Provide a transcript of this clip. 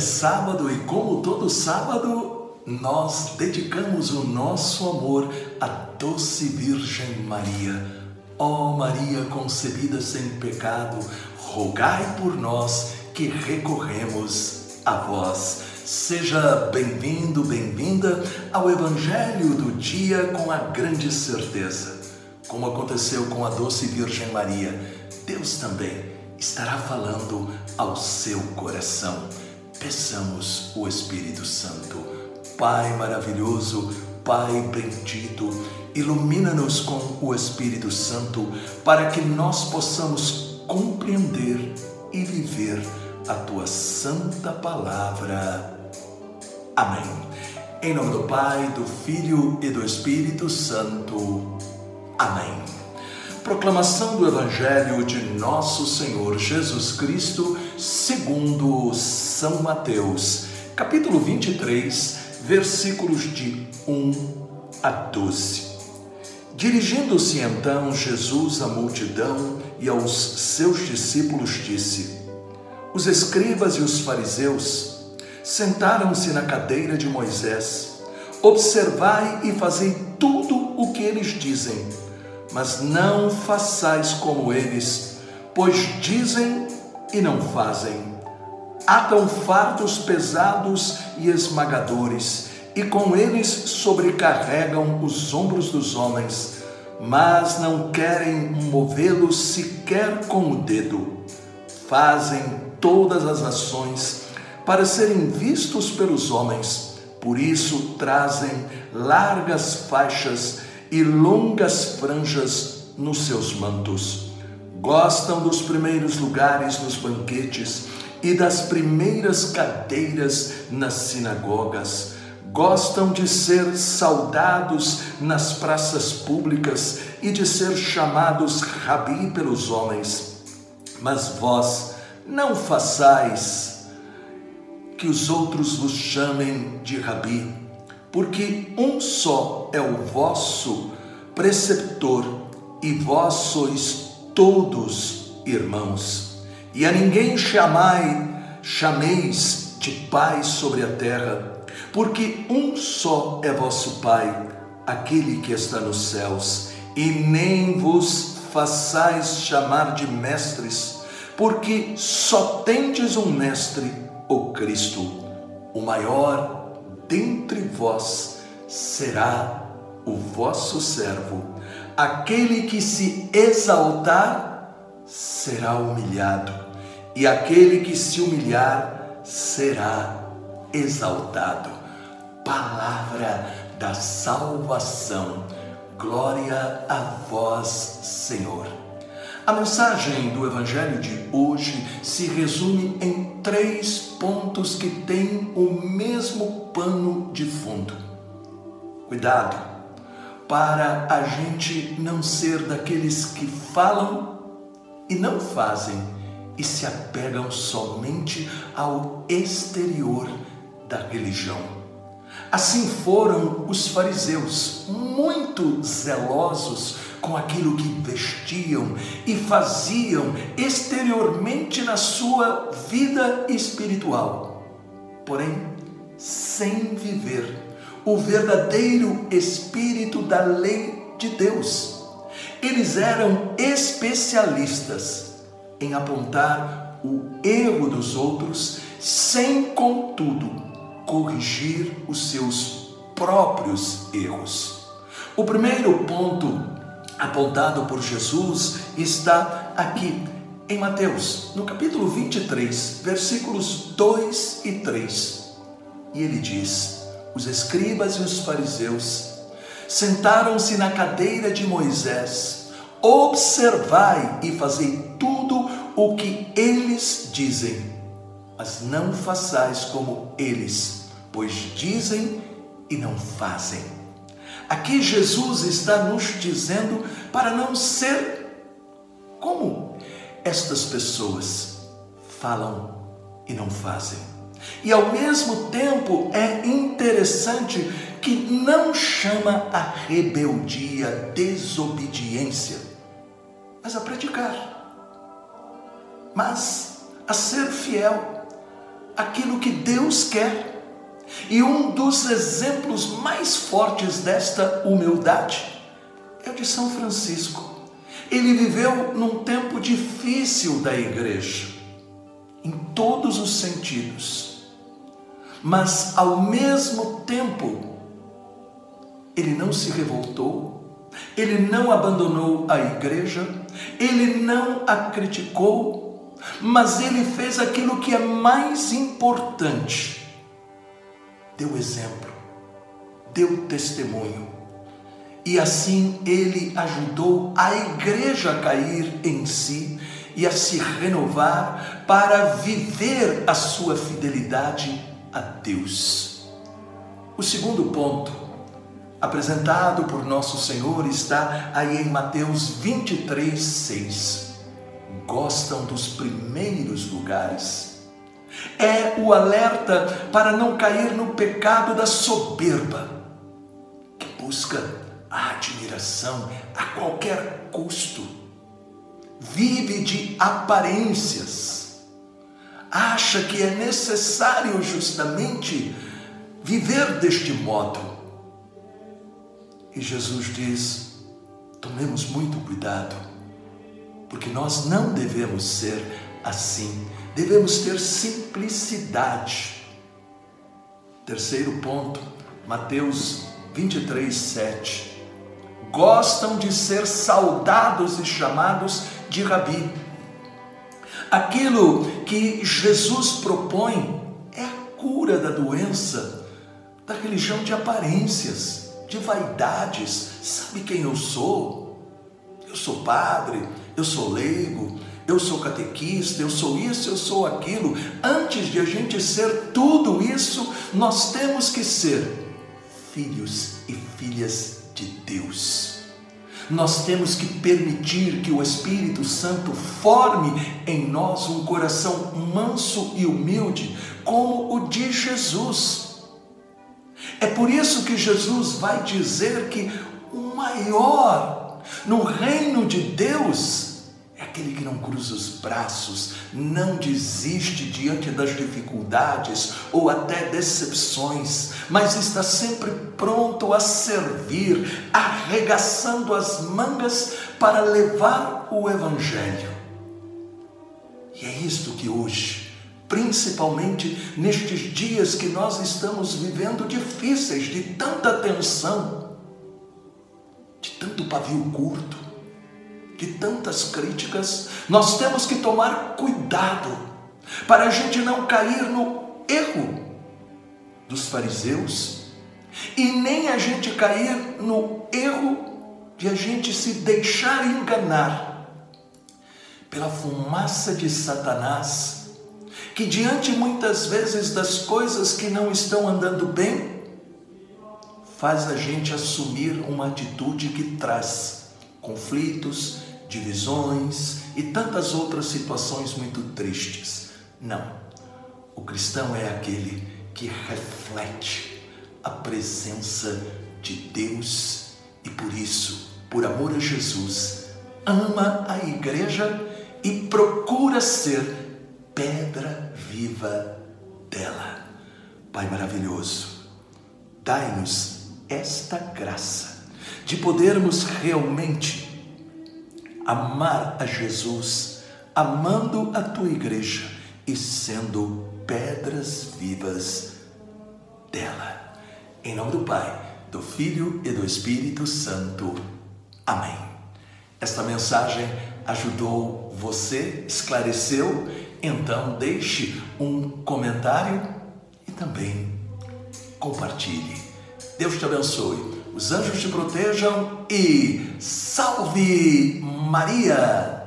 é sábado e, como todo sábado, nós dedicamos o nosso amor à doce Virgem Maria. Ó oh Maria concebida sem pecado, rogai por nós que recorremos a vós. Seja bem-vindo, bem-vinda ao Evangelho do dia com a grande certeza. Como aconteceu com a doce Virgem Maria, Deus também estará falando ao seu coração peçamos o Espírito Santo. Pai maravilhoso, Pai bendito, ilumina-nos com o Espírito Santo para que nós possamos compreender e viver a tua santa palavra. Amém. Em nome do Pai, do Filho e do Espírito Santo. Amém. Proclamação do Evangelho de Nosso Senhor Jesus Cristo, segundo São Mateus, capítulo 23, versículos de 1 a 12. Dirigindo-se então Jesus à multidão e aos seus discípulos, disse: Os escribas e os fariseus sentaram-se na cadeira de Moisés. Observai e fazei tudo o que eles dizem mas não façais como eles, pois dizem e não fazem. Atam fardos pesados e esmagadores, e com eles sobrecarregam os ombros dos homens, mas não querem movê-los sequer com o dedo. Fazem todas as ações para serem vistos pelos homens, por isso trazem largas faixas e longas franjas nos seus mantos. Gostam dos primeiros lugares nos banquetes e das primeiras cadeiras nas sinagogas. Gostam de ser saudados nas praças públicas e de ser chamados rabi pelos homens. Mas vós não façais que os outros vos chamem de rabi porque um só é o vosso preceptor e vós sois todos irmãos. E a ninguém chamai, chameis de Pai sobre a terra, porque um só é vosso Pai, aquele que está nos céus, e nem vos façais chamar de mestres, porque só tendes um mestre, o Cristo, o maior dentre vós será o vosso servo. Aquele que se exaltar será humilhado, e aquele que se humilhar será exaltado. Palavra da salvação. Glória a vós, Senhor. A mensagem do Evangelho de hoje se resume em três pontos que têm o mesmo pano de fundo. Cuidado para a gente não ser daqueles que falam e não fazem e se apegam somente ao exterior da religião. Assim foram os fariseus, muito zelosos com aquilo que vestiam e faziam exteriormente na sua vida espiritual, porém sem viver o verdadeiro espírito da lei de Deus. Eles eram especialistas em apontar o erro dos outros, sem, contudo, corrigir os seus próprios erros. O primeiro ponto apontado por Jesus está aqui em Mateus, no capítulo 23, versículos 2 e 3. E ele diz: Os escribas e os fariseus sentaram-se na cadeira de Moisés, observai e fazei tudo o que eles dizem, mas não façais como eles pois dizem e não fazem. Aqui Jesus está nos dizendo para não ser como estas pessoas falam e não fazem. E ao mesmo tempo é interessante que não chama a rebeldia, desobediência, mas a praticar, mas a ser fiel aquilo que Deus quer. E um dos exemplos mais fortes desta humildade é o de São Francisco. Ele viveu num tempo difícil da igreja, em todos os sentidos, mas ao mesmo tempo, ele não se revoltou, ele não abandonou a igreja, ele não a criticou, mas ele fez aquilo que é mais importante: deu exemplo, deu testemunho. E assim ele ajudou a igreja a cair em si e a se renovar para viver a sua fidelidade a Deus. O segundo ponto, apresentado por nosso Senhor, está aí em Mateus 23, 6. Gostam dos primeiros lugares. É o alerta para não cair no pecado da soberba, que busca a admiração a qualquer custo. Vive de aparências. Acha que é necessário justamente viver deste modo. E Jesus diz: tomemos muito cuidado, porque nós não devemos ser assim, devemos ter simplicidade. Terceiro ponto, Mateus 23, 7 gostam de ser saudados e chamados de rabi. Aquilo que Jesus propõe é a cura da doença, da religião de aparências, de vaidades. Sabe quem eu sou? Eu sou padre, eu sou leigo, eu sou catequista, eu sou isso, eu sou aquilo. Antes de a gente ser tudo isso, nós temos que ser filhos e filhas de Deus. Nós temos que permitir que o Espírito Santo forme em nós um coração manso e humilde, como o de Jesus. É por isso que Jesus vai dizer que o maior no reino de Deus aquele que não cruza os braços, não desiste diante das dificuldades ou até decepções, mas está sempre pronto a servir, arregaçando as mangas para levar o Evangelho. E é isto que hoje, principalmente nestes dias que nós estamos vivendo difíceis, de tanta tensão, de tanto pavio curto, de tantas críticas, nós temos que tomar cuidado para a gente não cair no erro dos fariseus e nem a gente cair no erro de a gente se deixar enganar pela fumaça de Satanás, que diante muitas vezes das coisas que não estão andando bem, faz a gente assumir uma atitude que traz conflitos, divisões e tantas outras situações muito tristes. Não. O cristão é aquele que reflete a presença de Deus e por isso, por amor a Jesus, ama a igreja e procura ser pedra viva dela. Pai maravilhoso, dai-nos esta graça de podermos realmente amar a Jesus, amando a tua igreja e sendo pedras vivas dela. Em nome do Pai, do Filho e do Espírito Santo. Amém. Esta mensagem ajudou você, esclareceu? Então deixe um comentário e também compartilhe. Deus te abençoe os anjos te protejam e salve Maria!